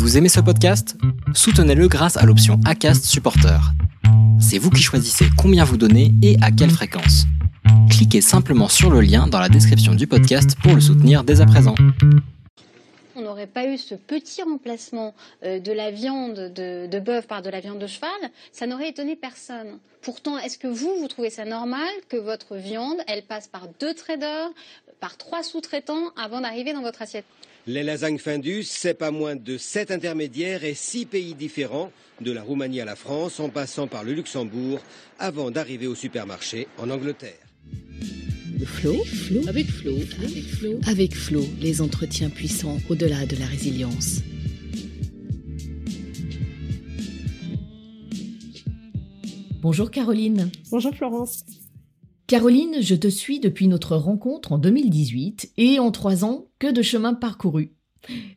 Vous aimez ce podcast? Soutenez-le grâce à l'option ACAST Supporter. C'est vous qui choisissez combien vous donnez et à quelle fréquence. Cliquez simplement sur le lien dans la description du podcast pour le soutenir dès à présent. On n'aurait pas eu ce petit remplacement euh, de la viande de, bœuf par de la viande de cheval, ça n'aurait étonné personne. Pourtant, est-ce que vous, vous trouvez ça normal que votre viande, elle passe par deux traders, par trois sous-traitants avant d'arriver dans votre assiette? Les lasagnes Findus, c'est pas moins de sept intermédiaires et six pays différents, de la Roumanie à la France, en passant par le Luxembourg, avant d'arriver au supermarché en Angleterre. Flo, Flo, avec Flo, avec Flo, avec Flo, les entretiens puissants au-delà de la résilience. Bonjour Caroline. Bonjour Florence. Caroline, je te suis depuis notre rencontre en 2018 et en trois ans, que de chemin parcouru.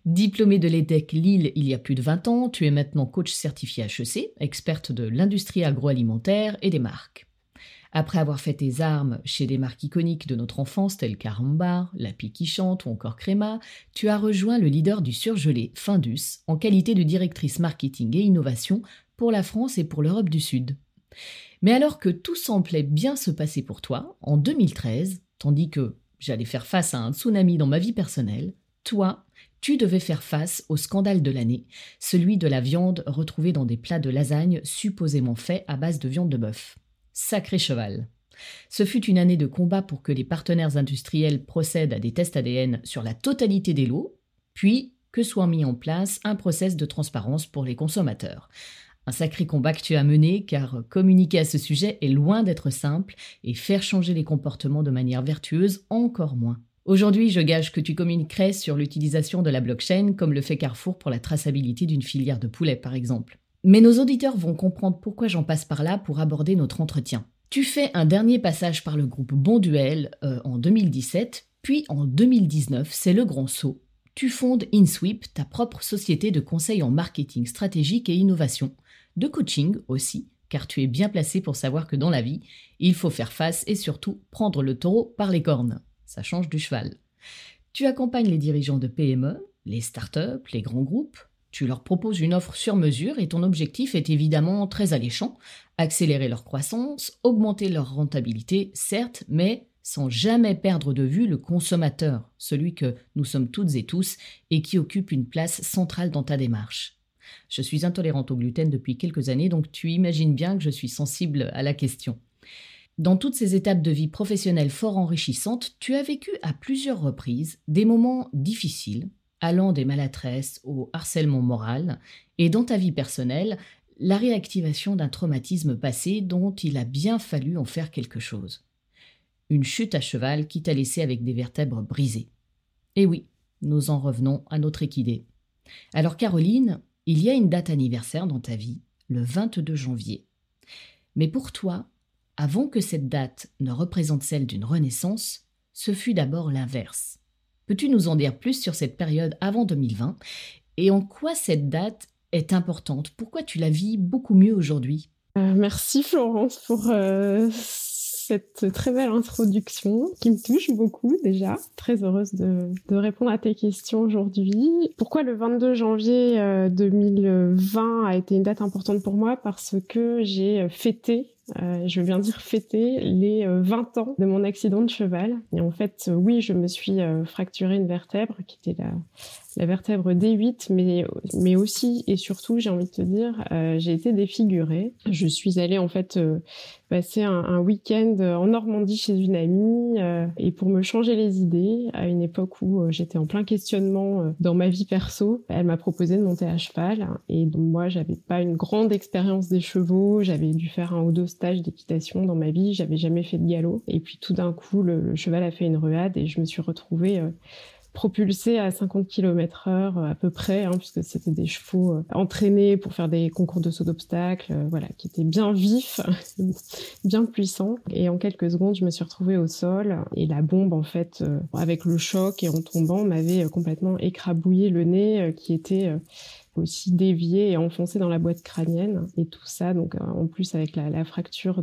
Diplômée de l'EDEC Lille il y a plus de 20 ans, tu es maintenant coach certifié HEC, experte de l'industrie agroalimentaire et des marques. Après avoir fait tes armes chez des marques iconiques de notre enfance telles Carambar, La Pique qui chante ou encore Créma, tu as rejoint le leader du surgelé, Findus, en qualité de directrice marketing et innovation pour la France et pour l'Europe du Sud. Mais alors que tout semblait bien se passer pour toi, en 2013, tandis que j'allais faire face à un tsunami dans ma vie personnelle, toi, tu devais faire face au scandale de l'année, celui de la viande retrouvée dans des plats de lasagne supposément faits à base de viande de bœuf. Sacré cheval. Ce fut une année de combat pour que les partenaires industriels procèdent à des tests ADN sur la totalité des lots, puis que soit mis en place un process de transparence pour les consommateurs. Un sacré combat que tu as mené, car communiquer à ce sujet est loin d'être simple, et faire changer les comportements de manière vertueuse encore moins. Aujourd'hui, je gage que tu communiquerais sur l'utilisation de la blockchain, comme le fait Carrefour pour la traçabilité d'une filière de poulet, par exemple. Mais nos auditeurs vont comprendre pourquoi j'en passe par là pour aborder notre entretien. Tu fais un dernier passage par le groupe Bonduel euh, en 2017, puis en 2019, c'est le grand saut. Tu fondes InSweep, ta propre société de conseil en marketing stratégique et innovation, de coaching aussi, car tu es bien placé pour savoir que dans la vie, il faut faire face et surtout prendre le taureau par les cornes. Ça change du cheval. Tu accompagnes les dirigeants de PME, les startups, les grands groupes. Tu leur proposes une offre sur mesure et ton objectif est évidemment très alléchant accélérer leur croissance, augmenter leur rentabilité, certes, mais sans jamais perdre de vue le consommateur, celui que nous sommes toutes et tous et qui occupe une place centrale dans ta démarche. Je suis intolérante au gluten depuis quelques années, donc tu imagines bien que je suis sensible à la question. Dans toutes ces étapes de vie professionnelle fort enrichissantes, tu as vécu à plusieurs reprises des moments difficiles, allant des maladresses au harcèlement moral, et dans ta vie personnelle, la réactivation d'un traumatisme passé dont il a bien fallu en faire quelque chose. Une chute à cheval qui t'a laissé avec des vertèbres brisées. Et oui, nous en revenons à notre équidée. Alors Caroline, il y a une date anniversaire dans ta vie, le 22 janvier. Mais pour toi, avant que cette date ne représente celle d'une renaissance, ce fut d'abord l'inverse. Peux-tu nous en dire plus sur cette période avant 2020 et en quoi cette date est importante? Pourquoi tu la vis beaucoup mieux aujourd'hui? Euh, Merci Florence pour euh, cette très belle introduction qui me touche beaucoup déjà. Très heureuse de, répondre à tes questions aujourd'hui. Pourquoi le 22 janvier 2020 euh, a été une date importante pour moi? Parce que j'ai fêté euh, je veux bien dire fêter les 20 euh, ans de mon accident de cheval. Et en fait, euh, oui, je me suis fracturé une vertèbre qui était la, la vertèbre D8, mais, mais aussi et surtout, j'ai envie de te dire, j'ai été défigurée. Je suis allée en fait passer un, un week-end en Normandie chez une amie et pour me changer les idées, à une époque où j'étais en plein questionnement dans ma vie perso, elle m'a proposé de monter à cheval. Et donc moi, j'avais pas une grande expérience des chevaux, j'avais dû faire un ou deux stage d'équitation dans ma vie, j'avais jamais fait de galop. Et puis tout d'un coup, le, cheval a fait une ruade et je me suis retrouvée euh, propulsée à 50 km heure euh, à peu près, hein, puisque c'était des chevaux euh, entraînés pour faire des concours de saut d'obstacles, voilà, qui étaient bien vifs, bien puissants. Et en quelques secondes, je me suis retrouvée au sol et la bombe, en fait, avec le choc et en tombant, m'avait complètement écrabouillé le nez, qui était aussi dévié et enfoncé dans la boîte crânienne. Et tout ça, donc euh, en plus avec la, fracture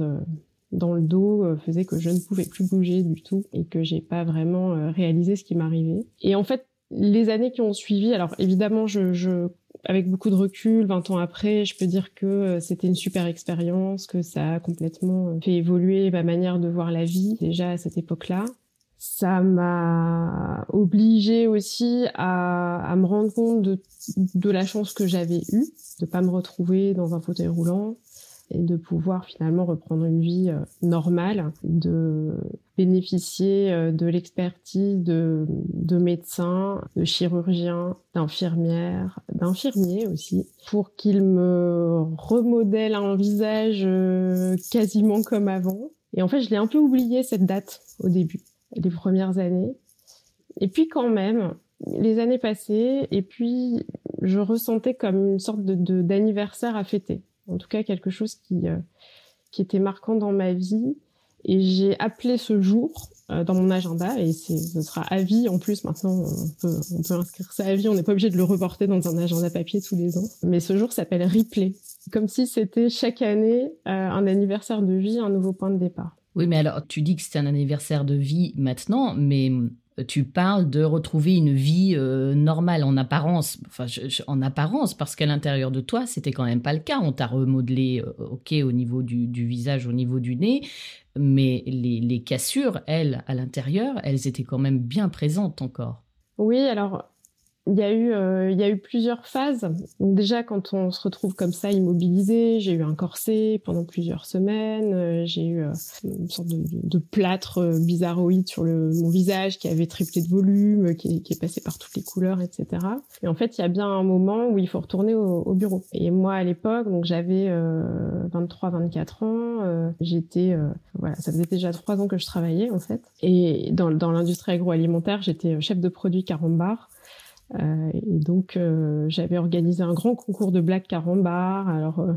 dans le dos, euh, faisait que je ne pouvais plus bouger du tout et que j'ai pas vraiment euh, réalisé ce qui m'arrivait. Et en fait, les années qui ont suivi, alors évidemment, je, je avec beaucoup de recul, 20 ans après, je peux dire que c'était une super expérience, que ça a complètement fait évoluer ma manière de voir la vie déjà à cette époque-là. Ça m'a obligé aussi à, à, me rendre compte de, de la chance que j'avais eue, de pas me retrouver dans un fauteuil roulant, et de pouvoir finalement reprendre une vie euh, normale, de bénéficier euh, de l'expertise de, de médecins, de chirurgiens, d'infirmières, d'infirmiers aussi, pour qu'ils me remodèlent un visage euh, quasiment comme avant. Et en fait, je l'ai un peu oublié cette date au début, les premières années. Et puis quand même, les années passaient, et puis je ressentais comme une sorte de d'anniversaire à fêter en tout cas quelque chose qui, euh, qui était marquant dans ma vie. Et j'ai appelé ce jour euh, dans mon agenda et ce sera à vie en plus. Maintenant, on peut, on peut inscrire ça à vie. On n'est pas obligé de le reporter dans un agenda papier tous les ans. Mais ce jour s'appelle Replay, comme si c'était chaque année euh, un anniversaire de vie, un nouveau point de départ. Oui, mais alors tu dis que c'est un anniversaire de vie maintenant, mais tu parles de retrouver une vie euh, normale en apparence, enfin en apparence, parce qu'à l'intérieur de toi, c'était quand même pas le cas. On t'a remodelé, euh, ok, au niveau du, visage, au niveau du nez, mais les, les cassures, elles, à l'intérieur, elles étaient quand même bien présentes encore. Oui, alors il y a eu euh, il y a eu plusieurs phases. déjà quand on se retrouve comme ça immobilisé, j'ai eu un corset pendant plusieurs semaines, euh, j'ai eu euh, une sorte de, plâtre bizarroïde sur le mon visage qui avait triplé de volume, qui, qui, est passé par toutes les couleurs, etc. Et en fait, il y a bien un moment où il faut retourner au, au bureau. Et moi à l'époque, donc j'avais 23 24 ans, j'étais voilà, ça faisait déjà trois ans que je travaillais en fait. Et dans dans l'industrie agroalimentaire, j'étais chef de produit carambar. Euh, et donc, euh, j'avais organisé un grand concours de blagues carambar. Alors, euh,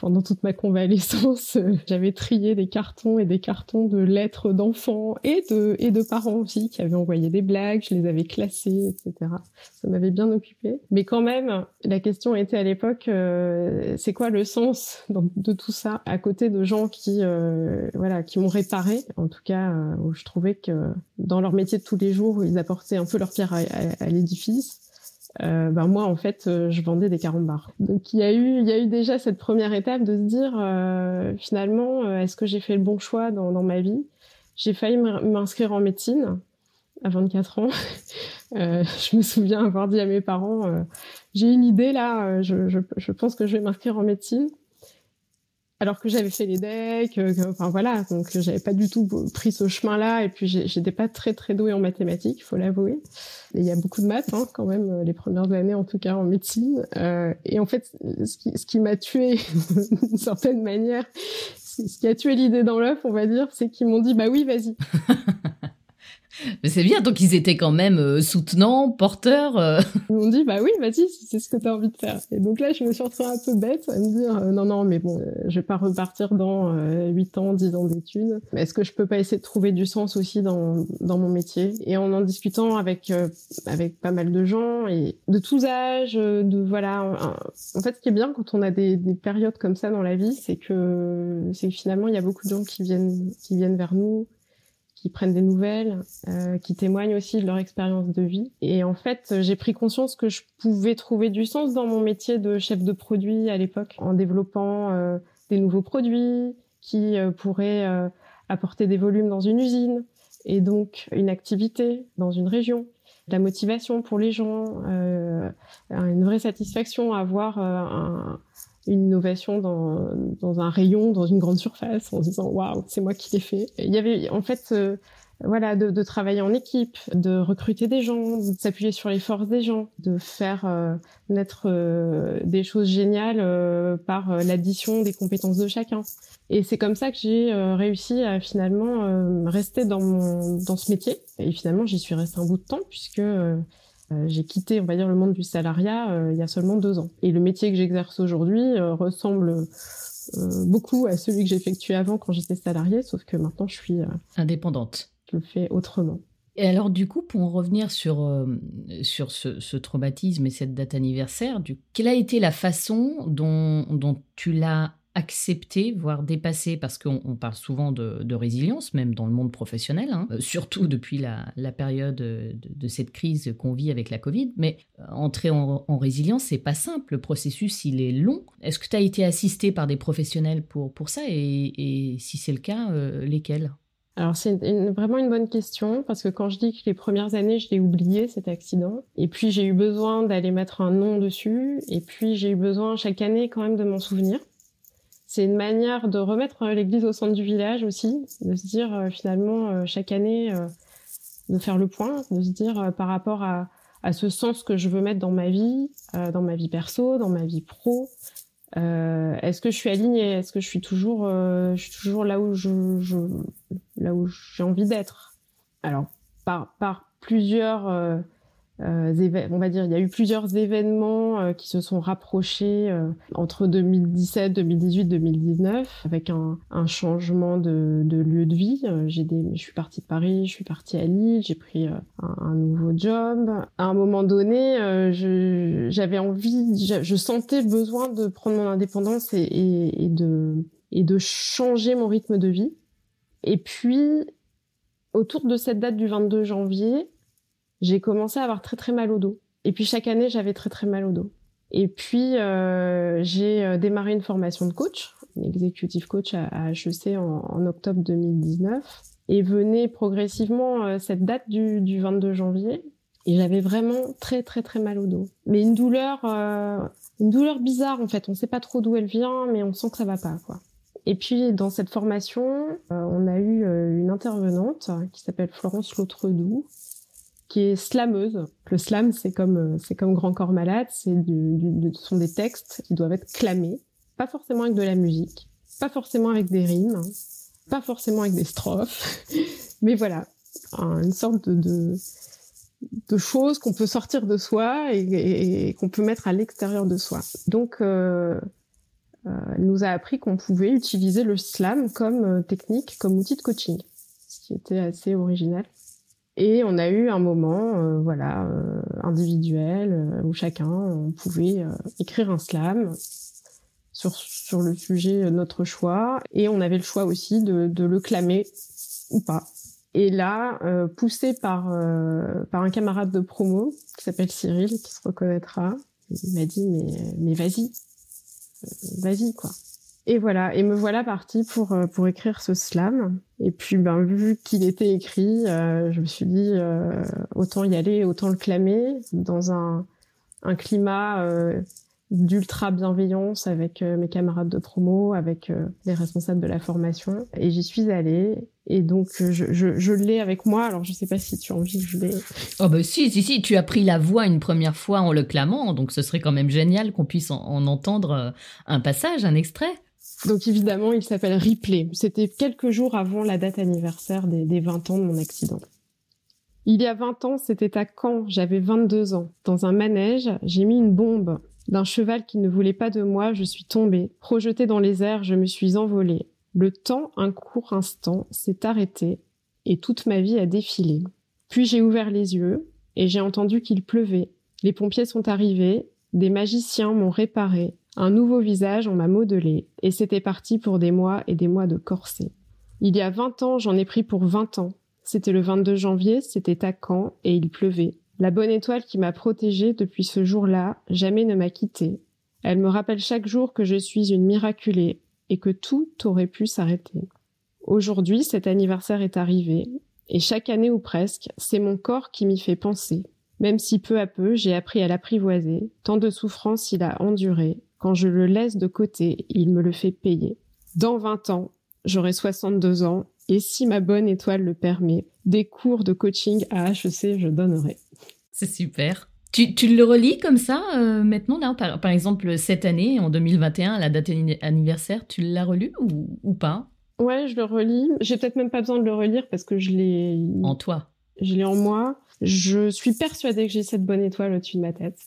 pendant toute ma convalescence, euh, j'avais trié des cartons et des cartons de lettres d'enfants et de, et de parents aussi qui avaient envoyé des blagues, je les avais classées, etc. Ça m'avait bien occupé. Mais quand même, la question était à l'époque, euh, c'est quoi le sens de tout ça à côté de gens qui, euh, voilà, qui m'ont réparé, en tout cas, où je trouvais que dans leur métier de tous les jours, ils apportaient un peu leur pierre à l'édifice euh, ben moi en fait euh, je vendais des carambars. Donc il y a eu il y a eu déjà cette première étape de se dire euh, finalement euh, est-ce que j'ai fait le bon choix dans, dans ma vie? J'ai failli m'inscrire en médecine à 24 ans. je me souviens avoir dit à mes parents j'ai une idée là, je, je, je pense que je vais m'inscrire en médecine alors que j'avais fait les decks, euh, enfin voilà, donc j'avais pas du tout pris ce chemin-là, et puis j'étais pas très très douée en mathématiques, il faut l'avouer. Il y a beaucoup de maths hein, quand même euh, les premières années, en tout cas en médecine. Euh, et en fait, ce qui, ce qui m'a tué d'une certaine manière, ce qui a tué l'idée dans l'œuf, on va dire, c'est qu'ils m'ont dit bah oui, vas-y. Mais c'est bien, donc ils étaient quand même euh, soutenants, porteurs. Euh. Ils m'ont dit, bah oui, vas-y, c'est ce que tu as envie de faire. Et donc là, je me suis retrouvée un peu bête à me dire, euh, non, non, mais bon, je vais pas repartir dans 8 ans, 10 ans d'études. Est-ce que je peux pas essayer de trouver du sens aussi dans, dans mon métier? Et en en discutant avec, avec pas mal de gens, et de tous âges, de voilà. En fait, ce qui est bien quand on a des, des périodes comme ça dans la vie, c'est que, c'est que finalement, il y a beaucoup de gens qui viennent, qui viennent vers nous, qui prennent des nouvelles, euh, qui témoignent aussi de leur expérience de vie. Et en fait, j'ai pris conscience que je pouvais trouver du sens dans mon métier de chef de produit à l'époque, en développant euh, des nouveaux produits qui euh, pourraient euh, apporter des volumes dans une usine et donc une activité dans une région. La motivation pour les gens, euh, une vraie satisfaction à avoir un, une innovation dans, dans un rayon, dans une grande surface, en se disant waouh, c'est moi qui l'ai fait. Il y avait en fait euh, voilà de, de, travailler en équipe, de recruter des gens, de s'appuyer sur les forces des gens, de faire euh, naître euh, des choses géniales par l'addition des compétences de chacun. Et c'est comme ça que j'ai réussi à finalement rester dans mon dans ce métier. Et finalement, j'y suis restée un bout de temps puisque euh, j'ai quitté, on va dire, le monde du salariat euh, il y a seulement deux ans. Et le métier que j'exerce aujourd'hui euh, ressemble beaucoup à celui que j'effectuais avant quand j'étais salariée, sauf que maintenant je suis indépendante. Je le fais autrement. Et alors du coup, pour en revenir sur, sur ce, ce, traumatisme et cette date anniversaire, du, quelle a été la façon dont, dont tu l'as accepter, voire dépasser, parce qu'on parle souvent de, résilience, même dans le monde professionnel, hein, euh, surtout depuis la, période de, cette crise qu'on vit avec la Covid. Mais euh, entrer en, résilience, c'est pas simple. Le processus, il est long. Est-ce que tu as été assisté par des professionnels pour, pour ça? Et, si c'est le cas, lesquels? Alors c'est vraiment une bonne question parce que quand je dis que les premières années je l'ai oublié cet accident et puis j'ai eu besoin d'aller mettre un nom dessus et puis j'ai eu besoin chaque année quand même de m'en souvenir. C'est une manière de remettre l'église au centre du village aussi, de se dire euh, finalement euh, chaque année euh, de faire le point, de se dire par rapport à, à, ce sens que je veux mettre dans ma vie, dans ma vie perso, dans ma vie pro, est-ce que je suis alignée? Est-ce que je suis toujours, je suis toujours là où je, là où j'ai envie d'être? Alors par par plusieurs on va dire, il y a eu plusieurs événements euh, qui se sont rapprochés euh, entre 2017, 2018, 2019, avec un, un changement de, de, lieu de vie. j'ai des, je suis partie de Paris, je suis partie à Lille, j'ai pris un, un, nouveau job. À un moment donné, j'avais envie, je, sentais besoin de prendre mon indépendance et, et, et de et de changer mon rythme de vie. Et puis, autour de cette date du 22 janvier, j'ai commencé à avoir très très mal au dos. Et puis chaque année, j'avais très très mal au dos. Et puis euh, j'ai euh, démarré une formation de coach, une executive coach à, HEC en, octobre 2019. Et venait progressivement euh, cette date du, du 22 janvier. Et j'avais vraiment très très très mal au dos. Mais une douleur, une douleur bizarre en fait. On sait pas trop d'où elle vient, mais on sent que ça va pas quoi. Et puis dans cette formation, on a eu une intervenante qui s'appelle Florence Lautredoux, qui est slameuse. Le slam, c'est comme euh, c'est comme Grand Corps Malade, c'est du, du, ce sont des textes qui doivent être clamés, pas forcément avec de la musique, pas forcément avec des rimes, pas forcément avec des strophes, mais voilà, une sorte de, de, de choses qu'on peut sortir de soi et, et, qu'on peut mettre à l'extérieur de soi. Donc, euh, euh, elle nous a appris qu'on pouvait utiliser le slam comme euh, technique, comme outil de coaching, ce qui était assez original. Et on a eu un moment, euh, voilà, euh, individuel euh, où chacun pouvait écrire un slam sur sur le sujet notre choix, et on avait le choix aussi de, de le clamer ou pas. Et là, poussé par par un camarade de promo qui s'appelle Cyril, qui se reconnaîtra, il m'a dit mais mais vas-y, vas-y quoi. Et voilà, et me voilà partie pour euh, pour écrire ce slam. Et puis, ben vu qu'il était écrit, euh, je me suis dit euh, autant y aller, autant le clamer dans un un climat d'ultra bienveillance avec mes camarades de promo, avec les responsables de la formation. Et j'y suis allée. Et donc, je, je, je l'ai avec moi. Alors, je sais pas si tu as envie que je l'ai. Oh, bah si, si, si. Tu as pris la voix une première fois en le clamant. Donc, ce serait quand même génial qu'on puisse en entendre un passage, un extrait. Donc évidemment, il s'appelle Ripley. C'était quelques jours avant la date anniversaire des, 20 ans de mon accident. Il y a 20 ans, c'était à Caen, j'avais 22 ans. Dans un manège, j'ai mis une bombe. D'un cheval qui ne voulait pas de moi, je suis tombée. Projetée dans les airs, je me suis envolée. Le temps, un court instant, s'est arrêté et toute ma vie a défilé. Puis j'ai ouvert les yeux et j'ai entendu qu'il pleuvait. Les pompiers sont arrivés, des magiciens m'ont réparé, un nouveau visage, on m'a modelé, et c'était parti pour des mois et des mois de corset. Il y a vingt ans, j'en ai pris pour vingt ans. C'était le 22 janvier, c'était à Caen, et il pleuvait. La bonne étoile qui m'a protégée depuis ce jour-là jamais ne m'a quittée. Elle me rappelle chaque jour que je suis une miraculée et que tout aurait pu s'arrêter. Aujourd'hui, cet anniversaire est arrivé, et chaque année ou presque, c'est mon corps qui m'y fait penser. Même si peu à peu j'ai appris à l'apprivoiser, tant de souffrances il a enduré, quand je le laisse de côté, il me le fait payer. Dans 20 ans, j'aurai 62 ans et si ma bonne étoile le permet, des cours de coaching à HEC, je donnerai. C'est super. Tu, tu, le relis comme ça euh, maintenant là, par, par, exemple cette année, en 2021, la date anniversaire, tu l'as relu ou, ou, pas? Ouais, je le relis. J'ai peut-être même pas besoin de le relire parce que je l'ai... En toi Je l'ai en moi. Je suis persuadée que j'ai cette bonne étoile au-dessus de ma tête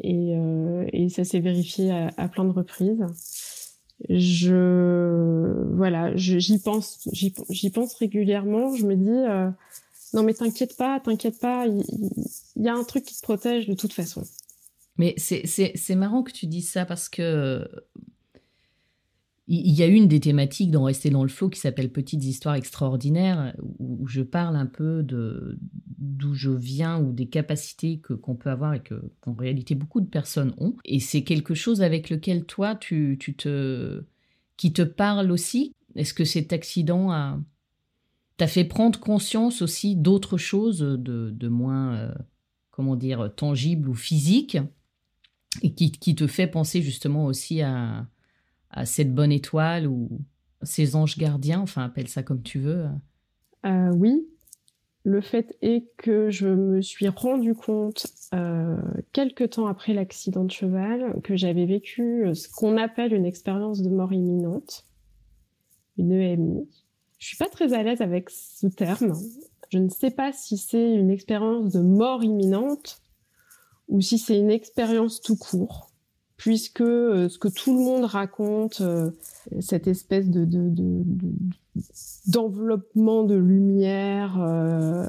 et, euh, et ça s'est vérifié à, plein de reprises. Je voilà, j'y pense, j'y pense régulièrement. Je me dis euh, non mais t'inquiète pas, t'inquiète pas, il, y, a un truc qui te protège de toute façon. Mais c'est marrant que tu dises ça parce que Il y a une des thématiques dans Rester dans le flot qui s'appelle Petites histoires extraordinaires, où je parle un peu d'où je viens ou des capacités que qu'on peut avoir et que qu'en réalité beaucoup de personnes ont. Et c'est quelque chose avec lequel toi tu, tu te qui te parle aussi. Est-ce que cet accident a t'a fait prendre conscience aussi d'autres choses de, de moins euh, comment dire tangibles ou physiques et qui, qui te fait penser justement aussi à à cette bonne étoile ou ces anges gardiens, enfin appelle ça comme tu veux. Euh, oui, le fait est que je me suis rendu compte euh, quelques temps après l'accident de cheval que j'avais vécu ce qu'on appelle une expérience de mort imminente, une EMI. Je suis pas très à l'aise avec ce terme. Je ne sais pas si c'est une expérience de mort imminente ou si c'est une expérience tout court puisque euh, ce que tout le monde raconte, euh, cette espèce de, d'enveloppement de, lumière euh,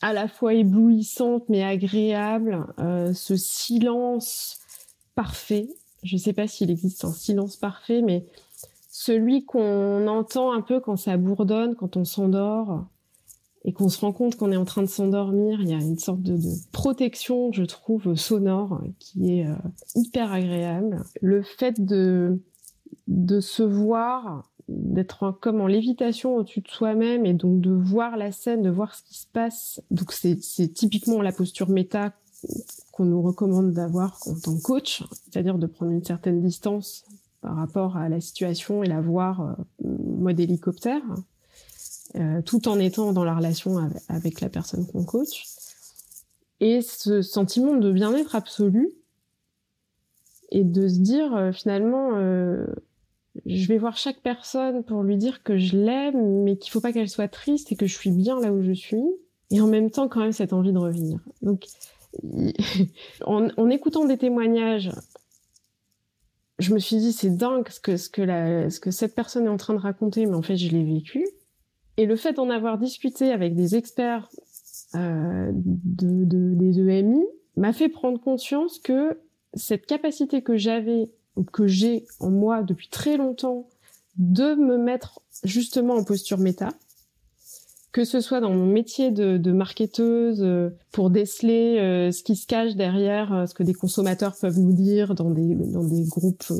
à la fois éblouissante mais agréable, ce silence parfait. Je ne sais pas s'il existe un silence parfait, mais celui qu'on entend un peu quand ça bourdonne, quand on s'endort, et qu'on se rend compte qu'on est en train de s'endormir, il y a une sorte de, protection, je trouve, sonore qui est euh, hyper agréable. Le fait de, de se voir, d'être comme en lévitation au-dessus de soi-même et donc de voir la scène, de voir ce qui se passe. Donc c'est typiquement la posture méta qu'on nous recommande d'avoir en tant que coach, c'est-à-dire de prendre une certaine distance par rapport à la situation et la voir euh, mode hélicoptère. Euh, tout en étant dans la relation avec, la personne qu'on coach. Et ce sentiment de bien-être absolu et de se dire euh, finalement, euh, je vais voir chaque personne pour lui dire que je l'aime, mais qu'il faut pas qu'elle soit triste et que je suis bien là où je suis. Et en même temps, quand même, cette envie de revenir. Donc, en, écoutant des témoignages, je me suis dit, c'est dingue ce que, ce, que la, ce que cette personne est en train de raconter, mais en fait, je l'ai vécu. Et le fait d'en avoir discuté avec des experts euh, de, de, des EMI m'a fait prendre conscience que cette capacité que j'avais ou que j'ai en moi depuis très longtemps de me mettre justement en posture méta, que ce soit dans mon métier de, de marketeuse euh, pour déceler euh, ce qui se cache derrière euh, ce que des consommateurs peuvent nous dire dans des dans des groupes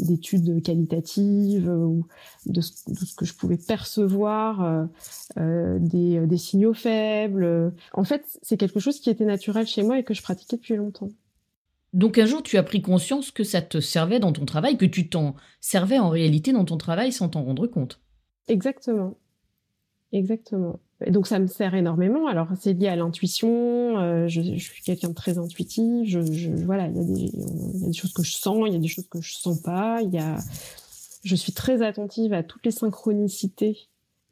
d'études qualitatives euh, ou de ce, que je pouvais percevoir, euh, euh, des, des, signaux faibles. En fait, c'est quelque chose qui était naturel chez moi et que je pratiquais depuis longtemps. Donc un jour, tu as pris conscience que ça te servait dans ton travail, que tu t'en servais en réalité dans ton travail sans t'en rendre compte. Exactement. Exactement. Donc ça me sert énormément. Alors c'est lié à l'intuition. Euh, je, je, suis quelqu'un de très intuitif. Je, je voilà, il y, y a des choses que je sens, il y a des choses que je sens pas. Il y a, je suis très attentive à toutes les synchronicités,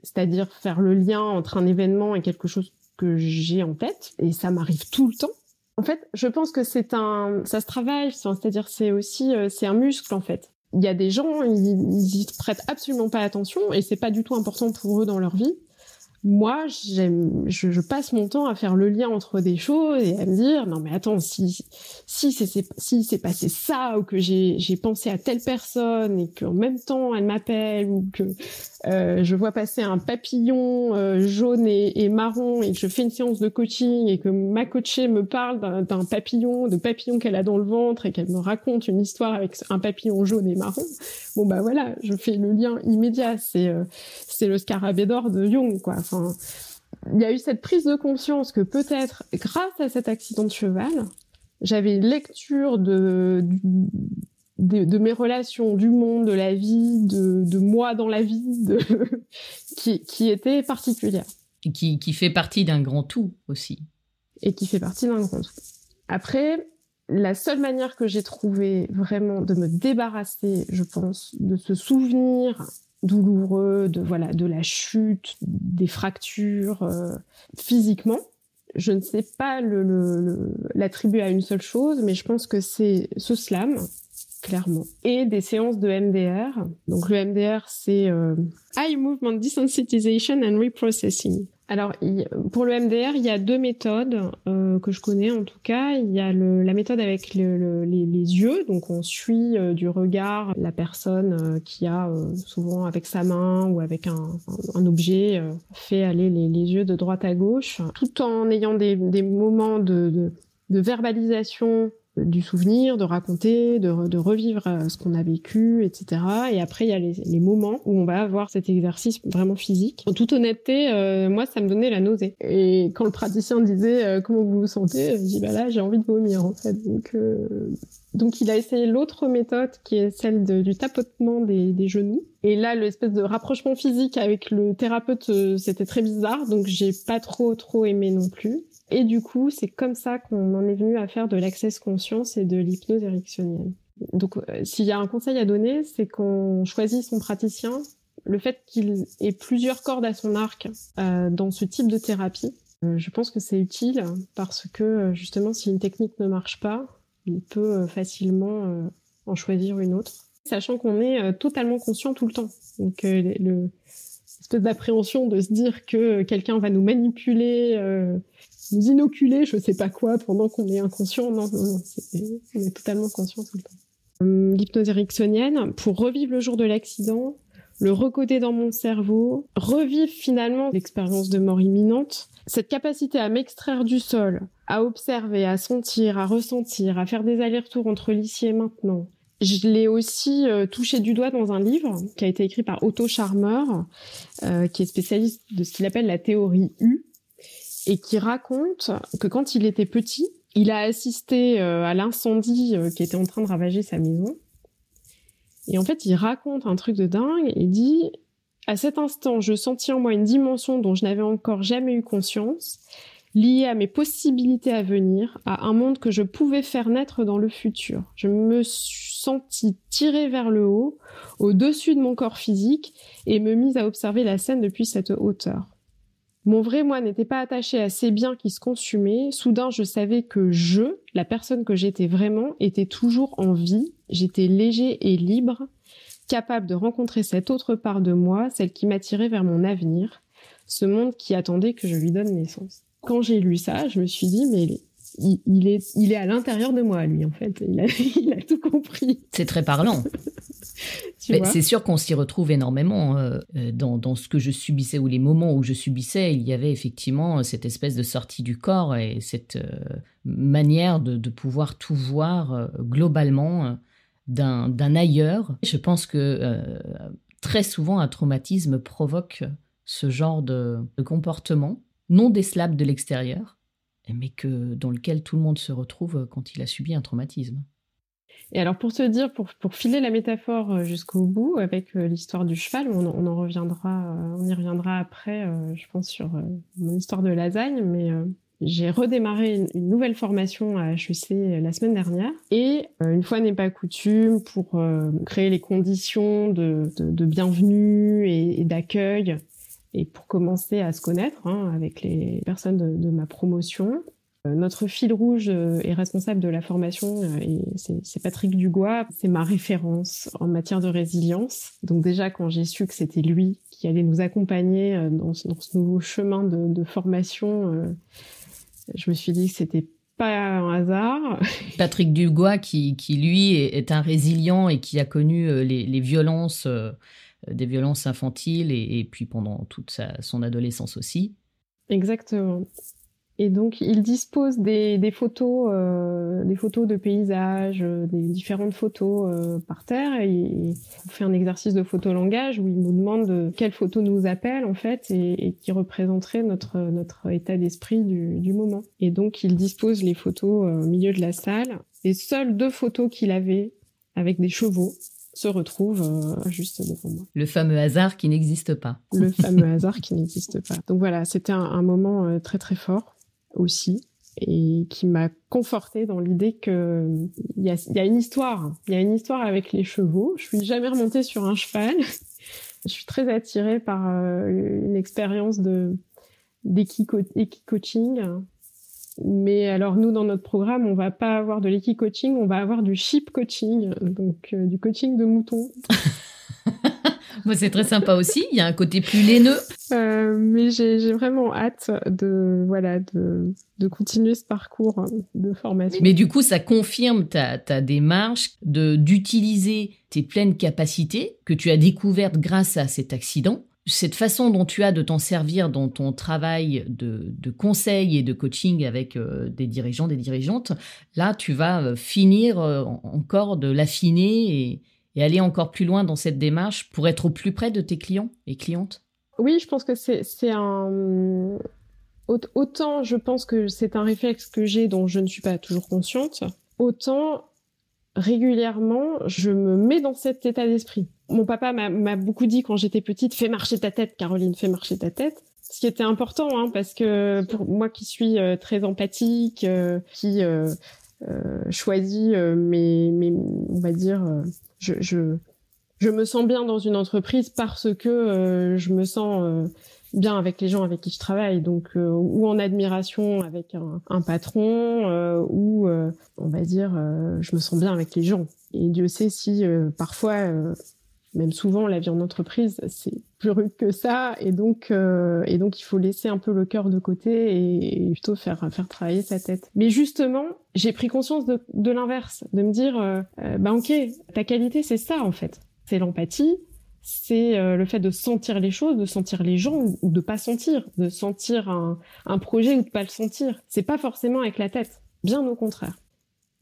c'est-à-dire faire le lien entre un événement et quelque chose que j'ai en tête. Et ça m'arrive tout le temps. En fait, je pense que c'est un, ça se travaille. C'est-à-dire c'est aussi, euh, c'est un muscle en fait. Il y a des gens, ils, ils y prêtent absolument pas attention et c'est pas du tout important pour eux dans leur vie moi, je, je, passe mon temps à faire le lien entre des choses et à me dire non mais attends si si c'est si c'est passé ça ou que j'ai pensé à telle personne et qu'en même temps elle m'appelle ou que euh, je vois passer un papillon euh, jaune et, et, marron et que je fais une séance de coaching et que ma coachée me parle d'un papillon de papillon qu'elle a dans le ventre et qu'elle me raconte une histoire avec un papillon jaune et marron bon bah voilà je fais le lien immédiat. C'est euh, c'est le scarabée d'or de Jung quoi il y a eu cette prise de conscience que peut-être, grâce à cet accident de cheval, j'avais une lecture de, de, mes relations, du monde, de la vie, de, moi dans la vie, de, qui, qui était particulière. Et qui, qui fait partie d'un grand tout aussi. Et qui fait partie d'un grand tout. Après, la seule manière que j'ai trouvé vraiment de me débarrasser, je pense, de ce souvenir douloureux, de voilà, de la chute, des fractures euh, physiquement. Je ne sais pas l'attribuer le, le, à une seule chose, mais je pense que c'est ce slam, clairement, et des séances de MDR. Donc le MDR, c'est euh, Eye Movement Desensitization and Reprocessing. Alors, pour le MDR, il y a deux méthodes euh, que je connais en tout cas. Il y a la méthode avec le, les, yeux, donc on suit euh, du regard la personne euh, qui a souvent avec sa main ou avec un, objet fait aller les, yeux de droite à gauche, tout en ayant des, moments de verbalisation du souvenir, de raconter, de, de revivre euh, ce qu'on a vécu, etc. Et après, il y a les, les, moments où on va avoir cet exercice vraiment physique. En toute honnêteté, euh, moi, ça me donnait la nausée. Et quand le praticien disait euh, comment vous vous sentez, je dis bah là, j'ai envie de vomir en fait. Donc, donc il a essayé l'autre méthode qui est celle de, du tapotement des, des, genoux. Et là, l'espèce de rapprochement physique avec le thérapeute, c'était très bizarre. Donc j'ai pas trop trop aimé non plus. Et du coup, c'est comme ça qu'on en est venu à faire de l'access conscience et de l'hypnose érectionnelle. Donc, euh, s'il y a un conseil à donner, c'est qu'on choisit son praticien. Le fait qu'il ait plusieurs cordes à son arc euh, dans ce type de thérapie, euh, je pense que c'est utile parce que justement, si une technique ne marche pas, il peut facilement en choisir une autre, sachant qu'on est totalement conscient tout le temps. Donc, le, espèce d'appréhension de se dire que quelqu'un va nous manipuler nous inoculer, je sais pas quoi, pendant qu'on est inconscient. Non, non, non, on est totalement conscient tout le temps. Hum, l'hypnose ericksonienne, pour revivre le jour de l'accident, le recoder dans mon cerveau, revivre finalement l'expérience de mort imminente, cette capacité à m'extraire du sol, à observer, à sentir, à ressentir, à faire des allers-retours entre l'ici et maintenant. Je l'ai aussi euh, touché du doigt dans un livre qui a été écrit par Otto Scharmer, euh, qui est spécialiste de ce qu'il appelle la théorie U, et qui raconte que quand il était petit, il a assisté euh, à l'incendie euh, qui était en train de ravager sa maison. Et en fait, il raconte un truc de dingue et dit à cet instant, je sentis en moi une dimension dont je n'avais encore jamais eu conscience, liée à mes possibilités à venir, à un monde que je pouvais faire naître dans le futur. Je me sentis tirée vers le haut, au-dessus de mon corps physique, et me mis à observer la scène depuis cette hauteur. Mon vrai moi n'était pas attaché à ces biens qui se consumaient. Soudain, je savais que je, la personne que j'étais vraiment, était toujours en vie. J'étais léger et libre, capable de rencontrer cette autre part de moi, celle qui m'attirait vers mon avenir, ce monde qui attendait que je lui donne naissance. Quand j'ai lu ça, je me suis dit, mais il, est, il est à l'intérieur de moi, lui, en fait. Il a, il a tout compris. C'est très parlant. c'est sûr qu'on s'y retrouve énormément euh, euh, dans, dans, ce que je subissais ou les moments où je subissais. Il y avait effectivement cette espèce de sortie du corps et cette euh, manière de, de, pouvoir tout voir globalement d'un ailleurs. Je pense que très souvent un traumatisme provoque ce genre de, de comportement non décelable de l'extérieur, mais que dans lequel tout le monde se retrouve quand il a subi un traumatisme. Et alors pour te dire, pour, pour filer la métaphore euh, jusqu'au bout avec euh, l'histoire du cheval, on, on, en reviendra, euh, on y reviendra après, je pense sur mon histoire de lasagne, mais j'ai redémarré une, nouvelle formation à HEC la semaine dernière. Et une fois n'est pas coutume pour créer les conditions de, de, de bienvenue et, et d'accueil et pour commencer à se connaître hein, avec les personnes de, de ma promotion, notre fil rouge euh, est responsable de la formation euh, et c'est Patrick Dugois. C'est ma référence en matière de résilience. Donc déjà, quand j'ai su que c'était lui qui allait nous accompagner dans ce, nouveau chemin de, formation, je me suis dit que c'était pas un hasard. Patrick Dugois, qui, lui est, un résilient et qui a connu les, violences, des violences infantiles et, puis pendant toute son adolescence aussi. Exactement. Et donc, il dispose des, des photos, euh, des photos de paysages, euh, des différentes photos euh, par terre. Et il fait un exercice de photolangage où il nous demande quelle photo nous appelle en fait et, et qui représenterait notre notre état d'esprit du, du moment. Et donc, il dispose les photos au milieu de la salle. Les seules deux photos qu'il avait avec des chevaux se retrouvent juste devant moi. Le fameux hasard qui n'existe pas. Le fameux hasard qui n'existe pas. Donc voilà, c'était un, un, moment très très fort aussi et qui m'a conforté dans l'idée que il y a, y a, une histoire, il y a une histoire avec les chevaux. Je suis jamais remontée sur un cheval. Je suis très attirée par euh, une expérience de d'équi-coaching. Mais alors nous, dans notre programme, on va pas avoir de l'équi-coaching, on va avoir du sheep coaching, donc euh, du coaching de moutons. Moi, c'est très sympa aussi. Il y a un côté plus laineux. Euh, mais j'ai vraiment hâte de, voilà, de, de continuer ce parcours de formation. Mais du coup, ça confirme ta, ta démarche de d'utiliser tes pleines capacités que tu as découvertes grâce à cet accident cette façon dont tu as de t'en servir dans ton travail de, de, conseil et de coaching avec euh, des dirigeants, des dirigeantes, là, tu vas euh, finir euh, encore de l'affiner et, et, aller encore plus loin dans cette démarche pour être au plus près de tes clients et clientes? Oui, je pense que c'est un... Autant je pense que c'est un réflexe que j'ai dont je ne suis pas toujours consciente, autant régulièrement, je me mets dans cet état d'esprit. Mon papa m'a beaucoup dit quand j'étais petite, fais marcher ta tête, Caroline, fais marcher ta tête. Ce qui était important, hein, parce que pour moi qui suis euh, très empathique, euh, qui euh, choisit mes, mes, on va dire, je, je, je me sens bien dans une entreprise parce que je me sens bien avec les gens avec qui je travaille, donc euh, ou en admiration avec un, un patron, euh, ou euh, on va dire je me sens bien avec les gens. Et Dieu sait si parfois, même souvent, la vie en entreprise c'est plus rude que ça, et donc et donc il faut laisser un peu le cœur de côté et, plutôt faire faire travailler sa tête. Mais justement, j'ai pris conscience de, de l'inverse, de me dire bah ok, ta qualité c'est ça en fait, c'est l'empathie c'est euh, le fait de sentir les choses, de sentir les gens ou de pas sentir, de sentir un, un projet ou de pas le sentir. C'est pas forcément avec la tête, bien au contraire.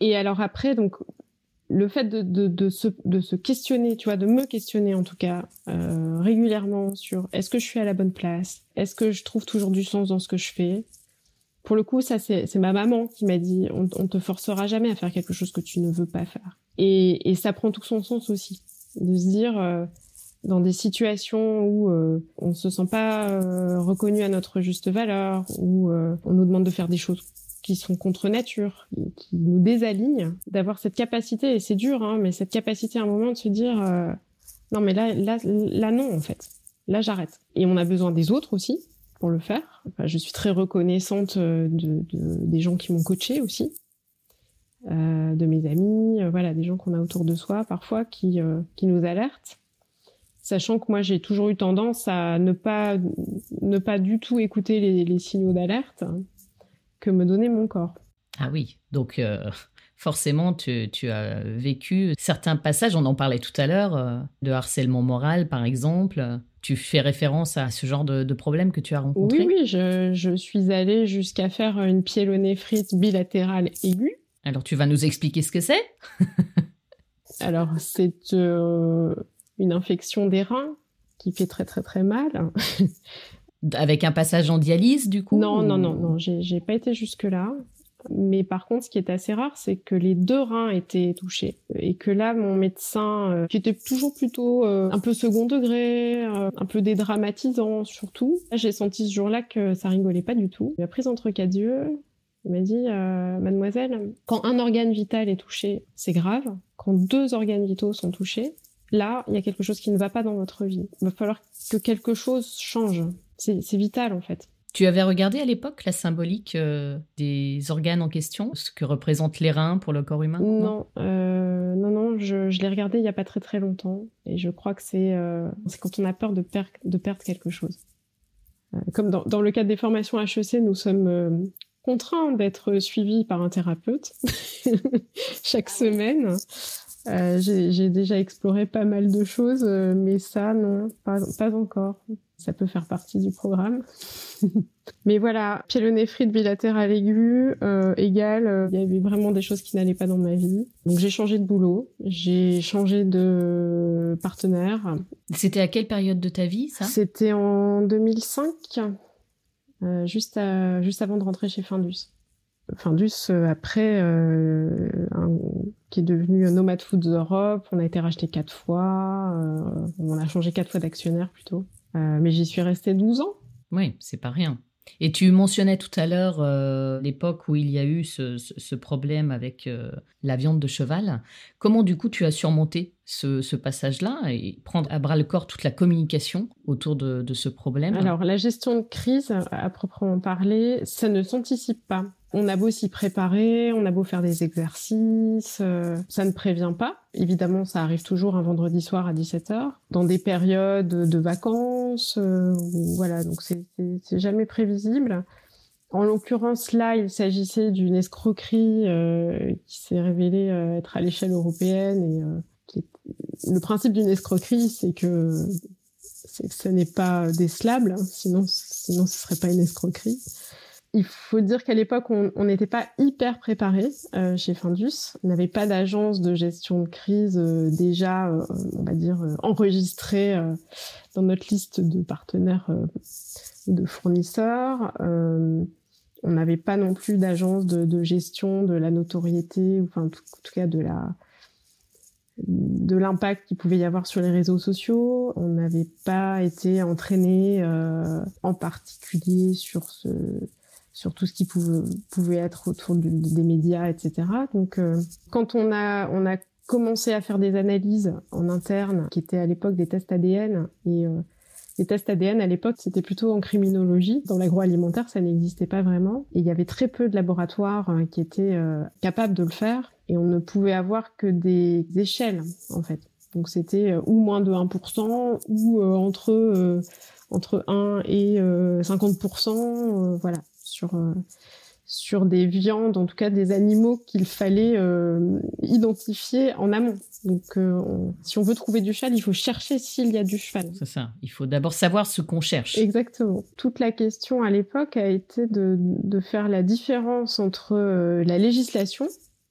Et alors après, donc le fait de, se questionner, tu vois, de me questionner en tout cas euh, régulièrement sur est-ce que je suis à la bonne place, est-ce que je trouve toujours du sens dans ce que je fais? Pour le coup, ça c'est ma maman qui m'a dit on, on te forcera jamais à faire quelque chose que tu ne veux pas faire. Et, et ça prend tout son sens aussi de se dire euh, dans des situations où euh, on se sent pas euh, reconnu à notre juste valeur, où euh, on nous demande de faire des choses qui sont contre nature, qui nous désalignent, d'avoir cette capacité, et c'est dur, hein, mais cette capacité à un moment de se dire euh, non mais là, là, là non en fait, là j'arrête. Et on a besoin des autres aussi pour le faire. Je suis très reconnaissante de des gens qui m'ont coaché aussi. Euh, de mes amis, voilà, des gens qu'on a autour de soi parfois qui, qui nous alertent sachant que moi j'ai toujours eu tendance à ne pas ne pas du tout écouter les, signaux d'alerte que me donnait mon corps. Ah oui, donc euh, forcément tu, as vécu certains passages, on en parlait tout à l'heure, euh, de harcèlement moral par exemple. Tu fais référence à ce genre de, problème que tu as rencontré? Oui, oui, je, suis allée jusqu'à faire une pyélonéphrite bilatérale aiguë. Alors tu vas nous expliquer ce que c'est? Alors c'est euh, une infection des reins qui fait très très très mal. Avec un passage en dialyse, du coup Non, non, non, non, j'ai pas été jusque-là. Mais par contre, ce qui est assez rare, c'est que les deux reins étaient touchés et que là, mon médecin, euh, qui était toujours plutôt euh, un peu second degré, euh, un peu dédramatisant surtout, j'ai senti ce jour-là que ça rigolait pas du tout. Il m'a prise entre quatre yeux. Il m'a dit, mademoiselle, quand un organe vital est touché, c'est grave. Quand deux organes vitaux sont touchés, là, il y a quelque chose qui ne va pas dans votre vie. Il va falloir que quelque chose change. C'est vital en fait. Tu avais regardé à l'époque la symbolique euh, des organes en question, ce que représentent les reins pour le corps humain? Non, euh, non, non, je, l'ai regardé il n'y a pas très très longtemps et je crois que c'est euh, quand on a peur de, de perdre quelque chose. comme dans, dans, le cadre des formations HEC, nous sommes contraints d'être suivis par un thérapeute chaque semaine. Euh, j'ai déjà exploré pas mal de choses, mais ça, non, pas, pas, encore. Ça peut faire partie du programme. mais voilà, pyélonéphrite bilatérale aiguë euh, égale, euh, il y avait vraiment des choses qui n'allaient pas dans ma vie. Donc j'ai changé de boulot, j'ai changé de partenaire. C'était à quelle période de ta vie, ça? C'était en 2005, juste, à, juste avant de rentrer chez Findus. Findus, euh, après, euh, qui est devenu Nomad Foods Europe. On a été racheté quatre fois. Euh, on a changé quatre fois d'actionnaire plutôt. Mais j'y suis restée 12 ans. Oui, c'est pas rien. Et tu mentionnais tout à l'heure l'époque où il y a eu ce, ce problème avec la viande de cheval. Comment du coup tu as surmonté ce, passage-là et prendre à bras le corps toute la communication autour de, ce problème Alors, la gestion de crise, à proprement parler, ça ne s'anticipe pas. On a beau s'y préparer, on a beau faire des exercices, euh, ça ne prévient pas. Évidemment, ça arrive toujours un vendredi soir à 17h, dans des périodes de vacances, euh, voilà, donc c'est jamais prévisible. En l'occurrence, là, il s'agissait d'une escroquerie euh, qui s'est révélée être à l'échelle européenne et le principe d'une escroquerie, c'est que, ce n'est pas décelable, hein, sinon, sinon ce serait pas une escroquerie. Il faut dire qu'à l'époque, on n'était pas hyper préparé euh, chez Findus. On n'avait pas d'agence de gestion de crise euh, déjà, euh, on va dire, enregistrée dans notre liste de partenaires ou de fournisseurs. on n'avait pas non plus d'agence de, gestion de la notoriété, enfin, en tout cas de la, de l'impact qu'il pouvait y avoir sur les réseaux sociaux. On n'avait pas été entraîné euh, en particulier sur ce sur tout ce qui pouvait, pouvait être autour des médias, etc. Donc, euh, quand on a on a commencé à faire des analyses en interne, qui étaient à l'époque des tests ADN, et euh, les tests ADN à l'époque c'était plutôt en criminologie. Dans l'agroalimentaire, ça n'existait pas vraiment, et il y avait très peu de laboratoires qui étaient capables de le faire et on ne pouvait avoir que des échelles en fait. Donc c'était euh, ou moins de 1% ou euh, entre euh, entre 1 et 50% voilà sur sur des viandes, en tout cas des animaux qu'il fallait identifier en amont. Donc, si on veut trouver du cheval, il faut chercher s'il y a du cheval. C'est ça. Il faut d'abord savoir ce qu'on cherche. Exactement. Toute la question à l'époque a été de, de faire la différence entre la législation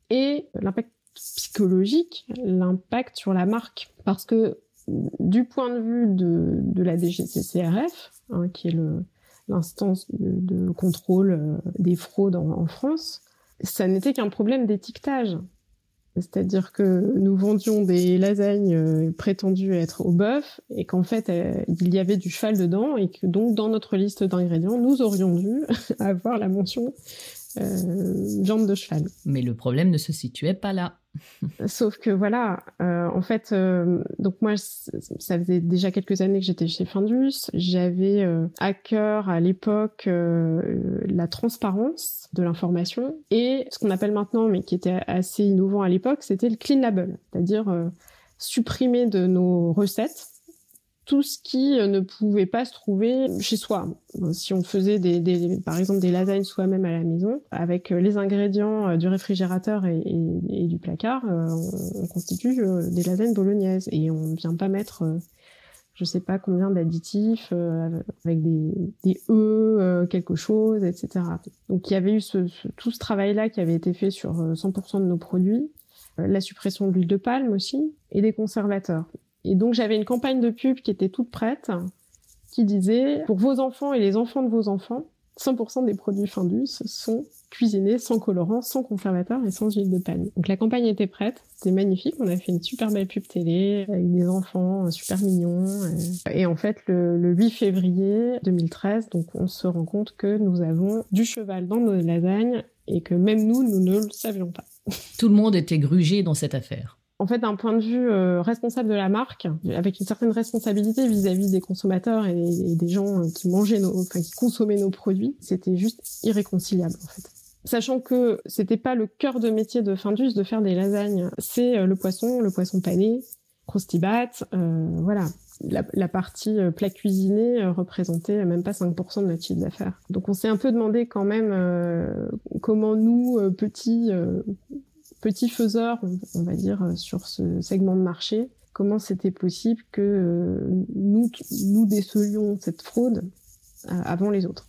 et l'impact psychologique, l'impact sur la marque. Parce que du point de vue de, de la DGCCRF, hein, qui est l'instance de, contrôle euh, des fraudes en, France, ça n'était qu'un problème d'étiquetage. C'est-à-dire que nous vendions des lasagnes euh, prétendues être au bœuf et qu'en fait euh, il y avait du cheval dedans et que donc dans notre liste d'ingrédients nous aurions dû avoir la mention viande de cheval. Mais le problème ne se situait pas là. Sauf que voilà, euh, en fait, euh, donc moi, ça faisait déjà quelques années que j'étais chez Findus. J'avais à cœur à l'époque la transparence de l'information et ce qu'on appelle maintenant, mais qui était assez innovant à l'époque, c'était le clean label, c'est-à-dire supprimer de nos recettes tout ce qui euh, ne pouvait pas se trouver chez soi. Si on faisait des, des par exemple des lasagnes soi-même à la maison, avec euh, les ingrédients euh, du réfrigérateur et, du placard, on, constitue des lasagnes bolognaises et on ne vient pas mettre je sais pas combien d'additifs avec des, des œufs, quelque chose, etc. Donc il y avait eu ce, tout ce travail-là qui avait été fait sur 100% de nos produits, la suppression de l'huile de palme aussi, et des conservateurs. Et donc j'avais une campagne de pub qui était toute prête, qui disait pour vos enfants et les enfants de vos enfants, 100% des produits Findus sont cuisinés sans colorant, sans conservateur et sans huile de palme. Donc la campagne était prête, c'était magnifique, on a fait une super belle pub télé avec des enfants super mignons. Et, en fait, le, le, 8 février 2013, donc on se rend compte que nous avons du cheval dans nos lasagnes et que même nous, nous ne le savions pas. Tout le monde était grugé dans cette affaire en fait, d'un point de vue euh, responsable de la marque, avec une certaine responsabilité vis-à-vis des consommateurs et, des gens euh, qui mangeaient nos, enfin, qui consommaient nos produits, c'était juste irréconciliable, en fait. Sachant que c'était pas le cœur de métier de Findus de faire des lasagnes, c'est euh, le poisson, le poisson pané, croustibat, euh, voilà. La, la, partie plat cuisiné représentait même pas 5% de notre chiffre d'affaires. Donc on s'est un peu demandé quand même comment nous, petits petit faiseur, on va dire, euh, sur ce segment de marché, comment c'était possible que euh, nous, nous décelions cette fraude euh, avant les autres?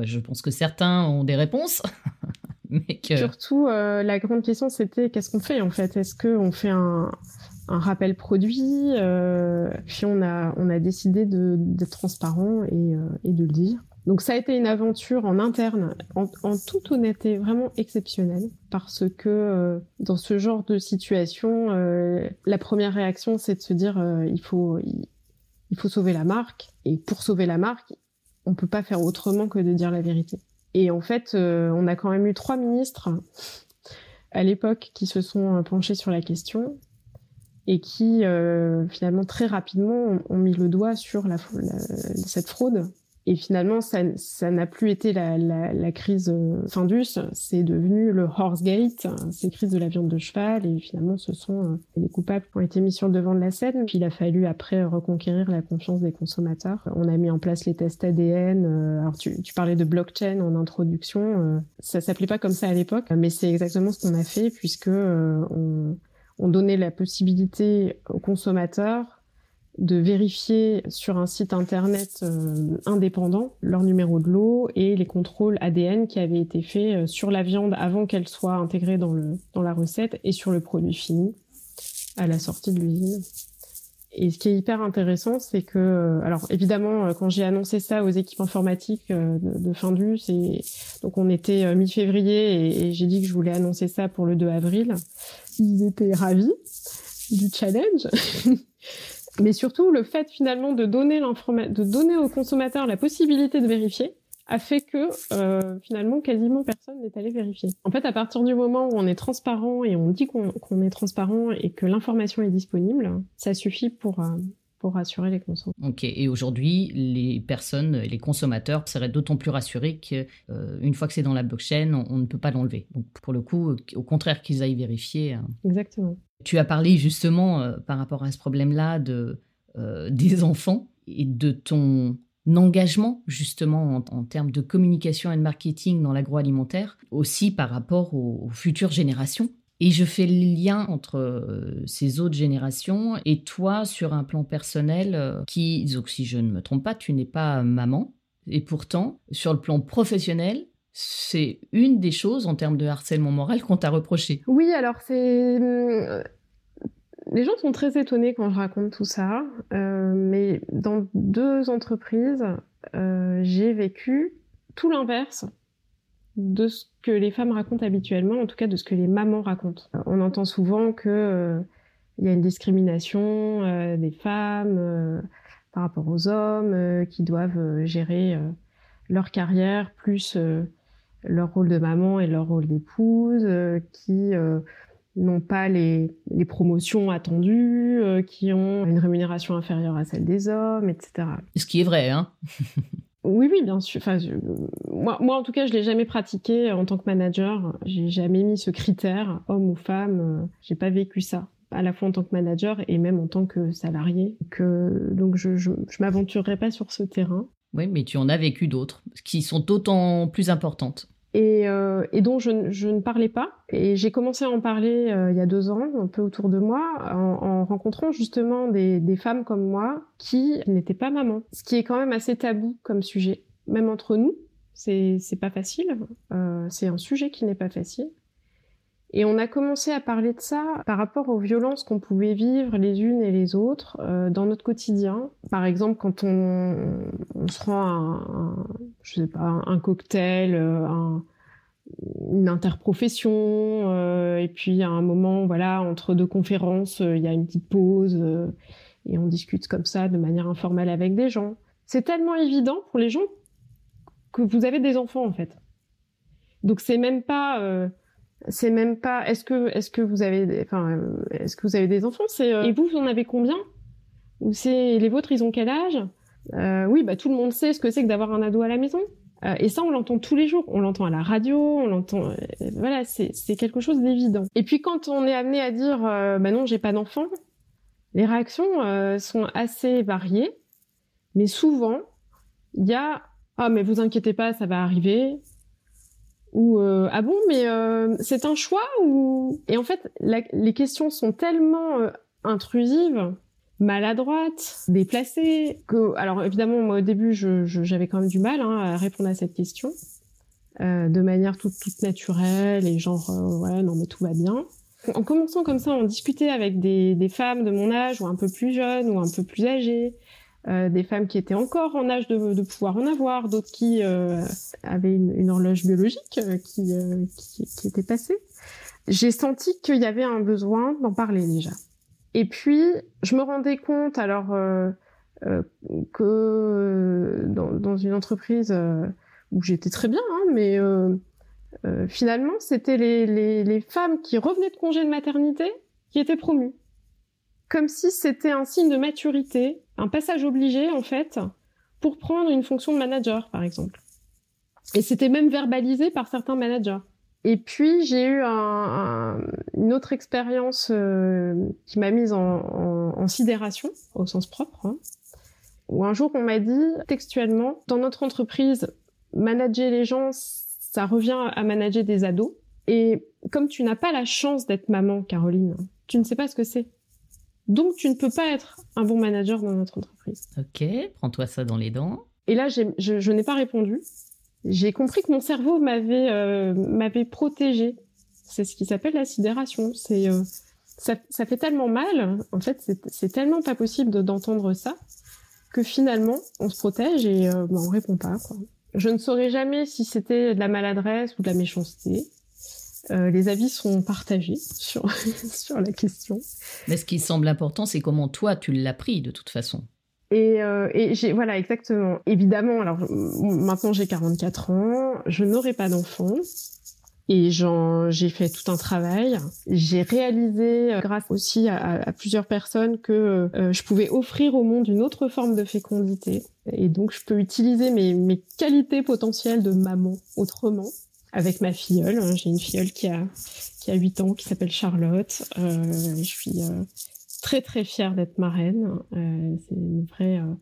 je pense que certains ont des réponses. mais Surtout, la grande question, c'était qu'est-ce qu'on fait en fait? Est-ce qu'on fait un, rappel produit Puis on a, on a décidé d'être transparent et, et de le dire? Donc ça a été une aventure en interne, en, toute honnêteté, vraiment exceptionnelle, parce que euh, dans ce genre de situation, euh, la première réaction, c'est de se dire euh, il faut il, faut sauver la marque, et pour sauver la marque, on peut pas faire autrement que de dire la vérité. Et en fait, on a quand même eu trois ministres à l'époque qui se sont penchés sur la question. et qui finalement très rapidement ont, mis le doigt sur la, cette fraude et finalement, ça, n'a plus été la, crise euh, Findus, c'est devenu le Horsegate, ces crises de la viande de cheval. Et finalement, ce sont euh, les coupables qui ont été mis sur le devant de la scène. Puis il a fallu après reconquérir la confiance des consommateurs. On a mis en place les tests ADN. Euh, alors tu, parlais de blockchain en introduction. Ça s'appelait pas comme ça à l'époque, mais c'est exactement ce qu'on a fait puisque on, on donnait la possibilité aux consommateurs de vérifier sur un site internet euh, indépendant leur numéro de lot et les contrôles ADN qui avaient été faits euh, sur la viande avant qu'elle soit intégrée dans, le, dans la recette et sur le produit fini à la sortie de l'usine. Et ce qui est hyper intéressant, c'est que, euh, alors évidemment, quand j'ai annoncé ça aux équipes informatiques de, Findus, et donc on était mi-février et j'ai dit que je voulais annoncer ça pour le 2 avril, ils étaient ravis du challenge. Mais surtout, le fait finalement de donner, de donner aux consommateurs la possibilité de vérifier a fait que euh, finalement quasiment personne n'est allé vérifier. En fait, à partir du moment où on est transparent et on dit qu'on est transparent et que l'information est disponible, ça suffit pour euh, pour rassurer les consommateurs. Ok, et aujourd'hui, les personnes, les consommateurs seraient d'autant plus rassurés qu'une euh, fois que c'est dans la blockchain, on, ne peut pas l'enlever. Donc pour le coup, au contraire qu'ils aillent vérifier. Exactement. Tu as parlé justement euh, par rapport à ce problème-là de, euh, des enfants et de ton engagement justement en, termes de communication et de marketing dans l'agroalimentaire, aussi par rapport aux, futures générations. Et je fais le lien entre euh, ces autres générations et toi sur un plan personnel qui, donc si je ne me trompe pas, tu n'es pas maman. Et pourtant, sur le plan professionnel, c'est une des choses en termes de harcèlement moral qu'on t'a reproché. Oui, alors c'est. Euh, les gens sont très étonnés quand je raconte tout ça, euh, mais dans deux entreprises, euh, j'ai vécu tout l'inverse de ce que les femmes racontent habituellement, en tout cas de ce que les mamans racontent. On entend souvent que il y a une discrimination des femmes par rapport aux hommes qui doivent gérer leur carrière plus leur rôle de maman et leur rôle d'épouse, euh, qui euh, n'ont pas les, les, promotions attendues, euh, qui ont une rémunération inférieure à celle des hommes, etc. Ce qui est vrai, hein Oui, oui, bien sûr. Enfin, moi, moi, en tout cas, je l'ai jamais pratiqué en tant que manager. J'ai jamais mis ce critère, homme ou femme. J'ai pas vécu ça, à la fois en tant que manager et même en tant que salarié. Que, donc, je, je, je m'aventurerai pas sur ce terrain. Oui, mais tu en as vécu d'autres qui sont d'autant plus importantes et, euh, dont je, ne parlais pas. Et j'ai commencé à en parler euh, il y a deux ans, un peu autour de moi, en, en rencontrant justement des, des, femmes comme moi qui n'étaient pas mamans. Ce qui est quand même assez tabou comme sujet, même entre nous. C'est pas facile. Euh, c'est un sujet qui n'est pas facile. Et on a commencé à parler de ça par rapport aux violences qu'on pouvait vivre les unes et les autres euh, dans notre quotidien. Par exemple, quand on, on se rend un, je sais pas, un cocktail, euh, un, une interprofession, euh, et puis à un moment, voilà, entre deux conférences, euh, il y a une petite pause et on discute comme ça de manière informelle avec des gens. C'est tellement évident pour les gens que vous avez des enfants en fait. Donc c'est même pas c'est même pas est-ce que est-ce que vous avez des, enfin est-ce que vous avez des enfants? C'est euh, et vous vous en avez combien? Ou c'est les vôtres ils ont quel âge? Euh, oui bah tout le monde sait ce que c'est que d'avoir un ado à la maison. Euh, et ça on l'entend tous les jours. On l'entend à la radio on l'entend euh, voilà c'est c'est quelque chose d'évident. Et puis quand on est amené à dire bah non j'ai pas d'enfant les réactions sont assez variées. Mais souvent il y a ah mais vous inquiétez pas ça va arriver ou euh, ah bon mais euh, c'est un choix ou? Et en fait les questions sont tellement euh, intrusives maladroites déplacées que alors évidemment moi au début j'avais quand même du mal hein, à répondre à cette question de manière toute, toute naturelle et genre ouais non mais tout va bien. En commençant comme ça on discutait avec des, des femmes de mon âge ou un peu plus jeunes ou un peu plus âgées euh, des femmes qui étaient encore en âge de, de pouvoir en avoir, d'autres qui euh, avaient une, une, horloge biologique euh, qui, qui, qui, était passée. J'ai senti qu'il y avait un besoin d'en parler déjà. Et puis, je me rendais compte alors que dans, dans, une entreprise où j'étais très bien, hein, mais finalement, c'était les, les, les femmes qui revenaient de congé de maternité qui étaient promues. Comme si c'était un signe de maturité, un passage obligé en fait, pour prendre une fonction de manager par exemple. Et c'était même verbalisé par certains managers. Et puis j'ai eu un, une autre expérience euh, qui m'a mise en, sidération au sens propre, hein, où un jour on m'a dit textuellement, dans notre entreprise, manager les gens, ça revient à manager des ados. Et comme tu n'as pas la chance d'être maman, Caroline, tu ne sais pas ce que c'est. Donc, tu ne peux pas être un bon manager dans notre entreprise. Ok, prends-toi ça dans les dents. Et là, je, je n'ai pas répondu. J'ai compris que mon cerveau m'avait euh, m'avait protégé. C'est ce qui s'appelle la sidération. C'est euh, ça, ça, fait tellement mal. En fait, c'est tellement pas possible d'entendre ça que finalement, on se protège et euh, bah, on répond pas. Quoi. Je ne saurais jamais si c'était de la maladresse ou de la méchanceté. Euh, les avis sont partagés sur, sur la question. Mais ce qui semble important, c'est comment toi, tu l'as pris de toute façon. Et, euh, et j'ai voilà exactement. Évidemment, alors maintenant j'ai 44 ans, je n'aurai pas d'enfant et j'ai fait tout un travail. J'ai réalisé, euh, grâce aussi à, à, plusieurs personnes, que euh, je pouvais offrir au monde une autre forme de fécondité. Et donc, je peux utiliser mes, mes qualités potentielles de maman autrement avec ma filleule. Hein. J'ai une filleule qui a qui a 8 ans, qui s'appelle Charlotte. Euh, je suis euh, très très fière d'être marraine. Euh, c'est une vraie. Euh,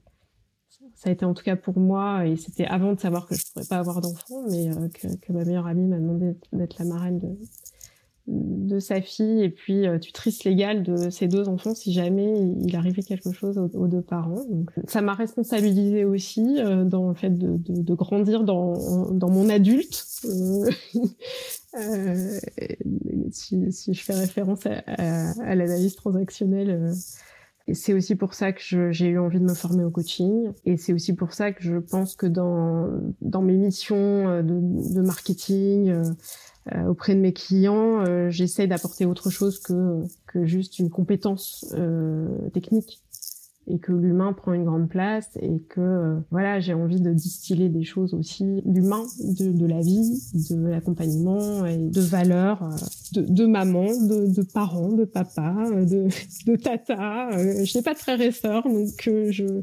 ça a été en tout cas pour moi, et c'était avant de savoir que je pourrais pas avoir d'enfant, mais que, que, ma meilleure amie m'a demandé d'être la marraine de, de sa fille et puis euh, tutrice légale de ses deux enfants si jamais il arrivait quelque chose aux, deux parents. Donc, ça m'a responsabilisé aussi euh, dans le fait de, de, de grandir dans, dans, mon adulte. Euh, euh, si, si, je fais référence à, à, à l'analyse transactionnelle, c'est aussi pour ça que j'ai eu envie de me former au coaching. Et c'est aussi pour ça que je pense que dans, dans mes missions de, de marketing, euh, auprès de mes clients, euh, j'essaie d'apporter autre chose que, que juste une compétence euh, technique et que l'humain prend une grande place et que voilà j'ai envie de distiller des choses aussi d'humain de, de la vie de l'accompagnement et de valeurs de, de maman de, de, parents de papa de, de tata je n'ai pas de frères et sœurs donc je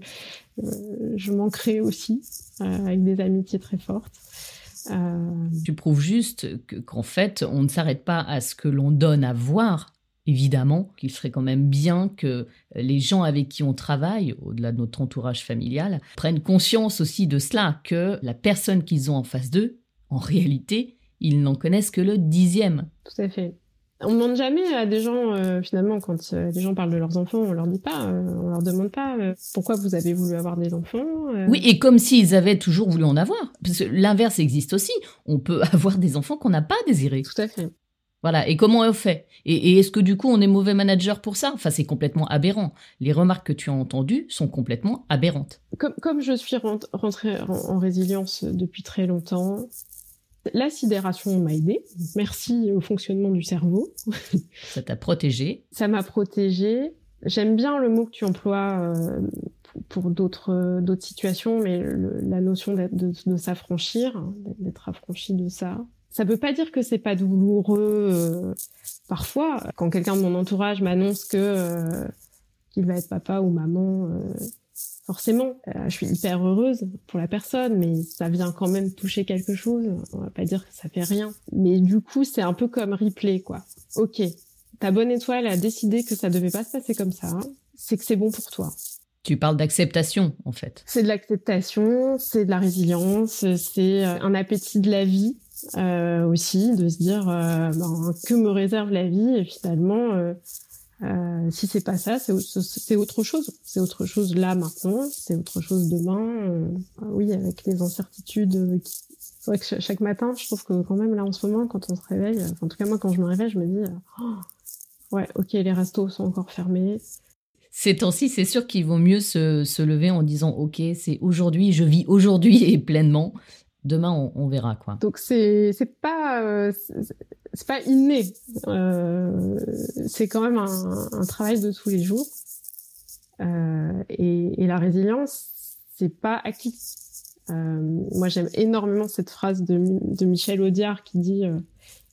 je m'en crée aussi avec des amitiés très fortes euh, tu prouves juste qu'en fait, on ne s'arrête pas à ce que l'on donne à voir, évidemment, qu'il serait quand même bien que les gens avec qui on travaille, au-delà de notre entourage familial, prennent conscience aussi de cela, que la personne qu'ils ont en face d'eux, en réalité, ils n'en connaissent que le dixième. Tout à fait. On demande jamais à des gens, euh, finalement, quand euh, les gens parlent de leurs enfants, on leur dit pas, euh, on leur demande pas euh, pourquoi vous avez voulu avoir des enfants. Oui, et comme s'ils avaient toujours voulu en avoir. Parce que l'inverse existe aussi. On peut avoir des enfants qu'on n'a pas désirés. Tout à fait. Voilà. Et comment on fait? Et, et est-ce que du coup on est mauvais manager pour ça? Enfin, c'est complètement aberrant. Les remarques que tu as entendues sont complètement aberrantes. Comme, comme je suis rentrée en, en résilience depuis très longtemps, la sidération m'a aidé. Merci au fonctionnement du cerveau. Ça t'a protégé. Ça m'a protégé. J'aime bien le mot que tu emploies euh, pour d'autres d'autres situations, mais le, la notion de, s'affranchir, d'être affranchi de ça. Ça veut pas dire que c'est pas douloureux. Euh, parfois, quand quelqu'un de mon entourage m'annonce que euh, qu'il va être papa ou maman euh, forcément, euh, je suis hyper heureuse pour la personne, mais ça vient quand même toucher quelque chose. On va pas dire que ça fait rien. Mais du coup, c'est un peu comme replay, quoi. Ok, ta bonne étoile a décidé que ça devait pas se passer comme ça. Hein. C'est que c'est bon pour toi. Tu parles d'acceptation, en fait. C'est de l'acceptation, c'est de la résilience, c'est euh, un appétit de la vie euh, aussi, de se dire euh, ben, que me réserve la vie et finalement euh, euh, si c'est pas ça, c'est autre chose. C'est autre chose là maintenant, c'est autre chose demain. Euh, oui, avec les incertitudes. Euh. C'est vrai que chaque matin, je trouve que quand même là en ce moment, quand on se réveille, enfin, en tout cas moi quand je me réveille, je me dis, oh, ouais, ok, les restos sont encore fermés. Ces temps-ci, c'est sûr qu'il vaut mieux se, se lever en disant, ok, c'est aujourd'hui, je vis aujourd'hui et pleinement, demain on, verra quoi. Donc c'est c'est pas euh, c'est pas inné, euh, c'est quand même un, travail de tous les jours. Euh, et, la résilience, c'est pas acquis. Moi, j'aime énormément cette phrase de, de Michel Audiard qui dit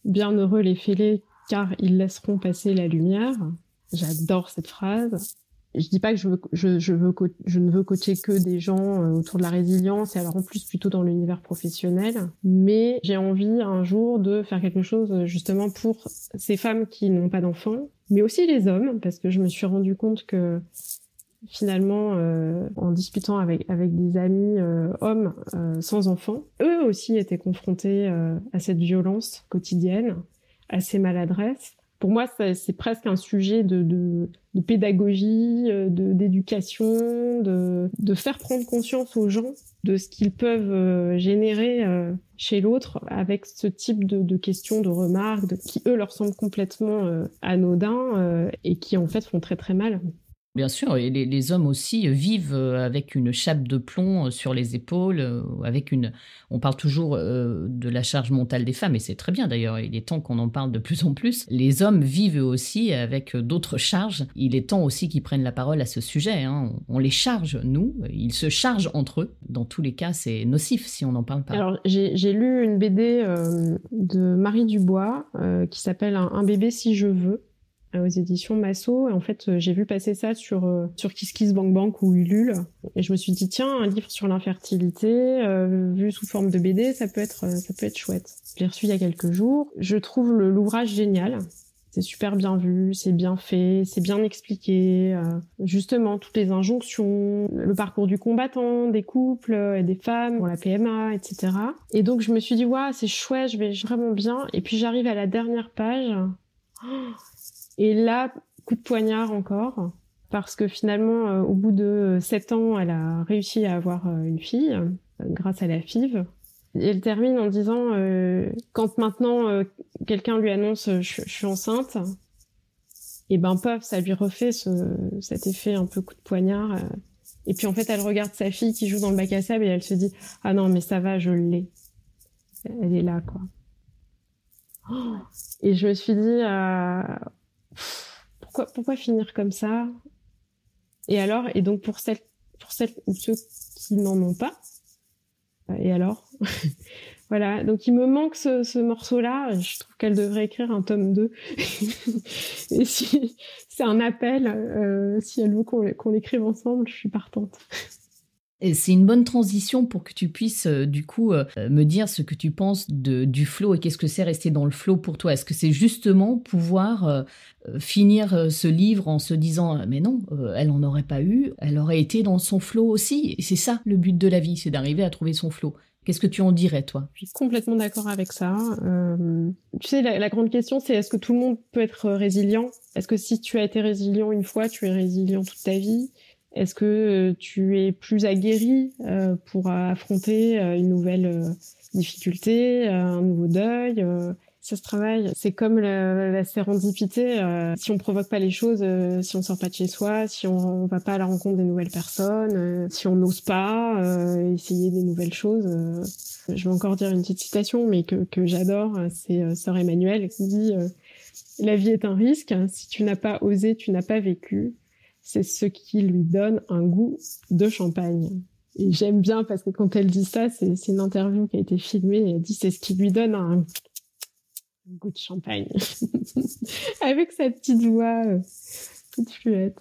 "Bienheureux les fêlés, car ils laisseront passer la lumière." J'adore cette phrase. Je dis pas que je, veux, je, je, veux je ne veux coacher que des gens euh, autour de la résilience et alors en plus plutôt dans l'univers professionnel, mais j'ai envie un jour de faire quelque chose euh, justement pour ces femmes qui n'ont pas d'enfants, mais aussi les hommes parce que je me suis rendu compte que finalement, euh, en discutant avec, avec des amis euh, hommes euh, sans enfants, eux aussi étaient confrontés à cette violence quotidienne, à ces maladresses. Pour moi, c'est presque un sujet de, de, pédagogie, d'éducation, de, de, faire prendre conscience aux gens de ce qu'ils peuvent générer chez l'autre avec ce type de, questions, de remarques, qui eux leur semblent complètement anodins et qui en fait font très très mal. Bien sûr, les, hommes aussi vivent euh, avec une chape de plomb euh, sur les épaules, euh, avec une. On parle toujours de la charge mentale des femmes, et c'est très bien d'ailleurs. Il est temps qu'on en parle de plus en plus. Les hommes vivent aussi avec d'autres charges. Il est temps aussi qu'ils prennent la parole à ce sujet. Hein. On, les charge nous, ils se chargent entre eux. Dans tous les cas, c'est nocif si on n'en parle pas. Alors j'ai lu une BD de Marie Dubois qui s'appelle un bébé si je veux aux éditions Masso. Et en fait, euh, j'ai vu passer ça sur euh, sur KissKissBankBank ou Ulule, et je me suis dit tiens, un livre sur l'infertilité euh, vu sous forme de BD, ça peut être ça peut être chouette. Je l'ai reçu il y a quelques jours. Je trouve l'ouvrage génial. C'est super bien vu, c'est bien fait, c'est bien expliqué. justement, toutes les injonctions, le parcours du combattant, des couples et des femmes pour la PMA, etc. Et donc je me suis dit, waouh, c'est chouette, je vais vraiment bien. Et puis j'arrive à la dernière page. Oh, et là, coup de poignard encore, parce que finalement, euh, au bout de euh, sept ans, elle a réussi à avoir euh, une fille grâce à la FIV. Et elle termine en disant quand maintenant quelqu'un lui annonce je, suis enceinte, et ben paf, ça lui refait ce, cet effet un peu coup de poignard. et puis en fait, elle regarde sa fille qui joue dans le bac à sable et elle se dit ah non mais ça va, je l'ai. Elle est là quoi. et je me suis dit pourquoi, pourquoi finir comme ça? Et alors Et donc pour celles, pour celles ou ceux qui n'en ont pas, et alors? Voilà, donc il me manque ce, ce morceau-là. Je trouve qu'elle devrait écrire un tome 2. et si c'est un appel, euh, si elle veut qu'on l'écrive ensemble, je suis partante. C'est une bonne transition pour que tu puisses euh, du coup euh, me dire ce que tu penses de, du flow et qu'est-ce que c'est rester dans le flow pour toi. Est-ce que c'est justement pouvoir euh, finir ce livre en se disant mais non, elle en aurait pas eu, elle aurait été dans son flow aussi. C'est ça le but de la vie, c'est d'arriver à trouver son flow. Qu'est-ce que tu en dirais, toi? Je suis complètement d'accord avec ça. tu sais, la, grande question, c'est est-ce que tout le monde peut être résilient? Est-ce que si tu as été résilient une fois, tu es résilient toute ta vie? Est-ce que euh, tu es plus aguerri euh, pour affronter euh, une nouvelle difficulté, un nouveau deuil ça se travaille. C'est comme la, la sérendipité. si on provoque pas les choses, si on sort pas de chez soi, si on, va pas à la rencontre des nouvelles personnes, si on n'ose pas essayer des nouvelles choses. je vais encore dire une petite citation, mais que, que j'adore. C'est Sœur Emmanuel qui dit La vie est un risque. Si tu n'as pas osé, tu n'as pas vécu c'est ce qui lui donne un goût de champagne. Et j'aime bien parce que quand elle dit ça, c'est une interview qui a été filmée elle dit c'est ce qui lui donne un goût de champagne. Avec sa petite voix euh, toute fluette.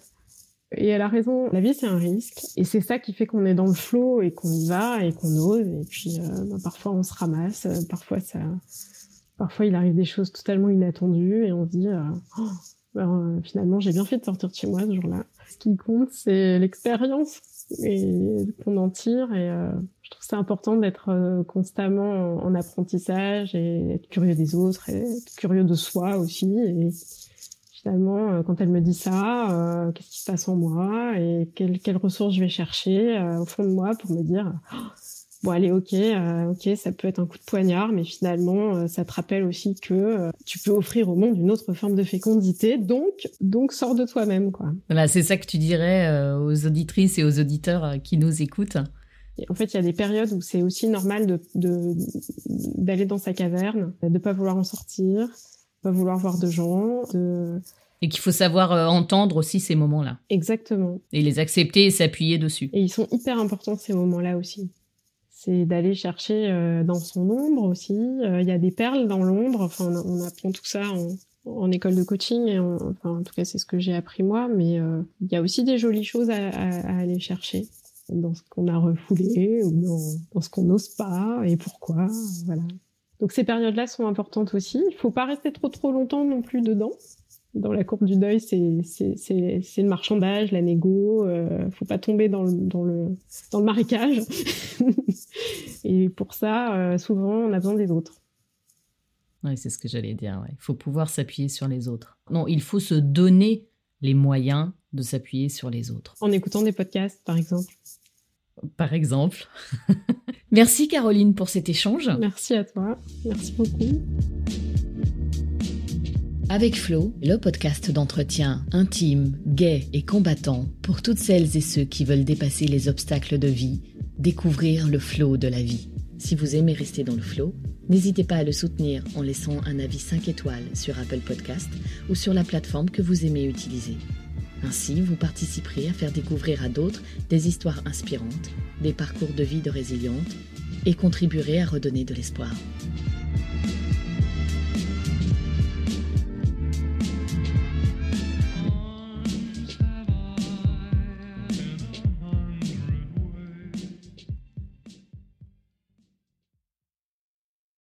Et elle a raison, la vie c'est un risque. Et c'est ça qui fait qu'on est dans le flot et qu'on y va et qu'on ose. Et puis euh, bah, parfois on se ramasse, euh, parfois ça... Parfois il arrive des choses totalement inattendues et on se dit... Oh, ben, finalement j'ai bien fait de sortir de chez moi ce jour-là ce qui compte, c'est l'expérience et qu'on en tire. Et euh, je trouve c'est important d'être euh, constamment en, apprentissage et être curieux des autres et être curieux de soi aussi. Et finalement, euh, quand elle me dit ça, qu'est-ce qui se passe en moi et quelles, quelles ressources je vais chercher au fond de moi pour me dire bon allez ok euh, ok ça peut être un coup de poignard mais finalement euh, ça te rappelle aussi que euh, tu peux offrir au monde une autre forme de fécondité donc donc sors de toi-même quoi voilà c'est ça que tu dirais aux auditrices et aux auditeurs qui nous écoutent en fait, il y a des périodes où c'est aussi normal de d'aller dans sa caverne, de pas vouloir en sortir, pas vouloir voir de gens, de et qu'il faut savoir entendre aussi ces moments-là. Exactement. Et les accepter et s'appuyer dessus. Et ils sont hyper importants ces moments-là aussi c'est d'aller chercher euh, dans son ombre aussi. Euh, il y a des perles dans l'ombre. Enfin, on, apprend tout ça en école de coaching. Enfin, en tout cas, c'est ce que j'ai appris moi. Mais euh, il y a aussi des jolies choses à, aller chercher dans ce qu'on a refoulé ou dans, dans ce qu'on n'ose pas et pourquoi. Voilà. Donc ces périodes-là sont importantes aussi. Il faut pas rester trop trop longtemps non plus dedans. Dans la courbe du deuil, c'est le marchandage, la négo. Euh, faut pas tomber dans le dans le dans le marécage. et pour ça, euh, souvent, on a besoin des autres. Oui, c'est ce que j'allais dire. Il faut pouvoir s'appuyer sur les autres. Non, il faut se donner les moyens de s'appuyer sur les autres. En écoutant des podcasts, par exemple. Par exemple. Merci Caroline pour cet échange. Merci à toi. Merci beaucoup. Avec Flo, le podcast d'entretien intime, gai et combattant pour toutes celles et ceux qui veulent dépasser les obstacles de vie, découvrir le flow de la vie. Si vous aimez rester dans le flow, n'hésitez pas à le soutenir en laissant un avis 5 étoiles sur Apple Podcast ou sur la plateforme que vous aimez utiliser. Ainsi, vous participerez à faire découvrir à d'autres des histoires inspirantes, des parcours de vie de résilientes et contribuerez à redonner de l'espoir.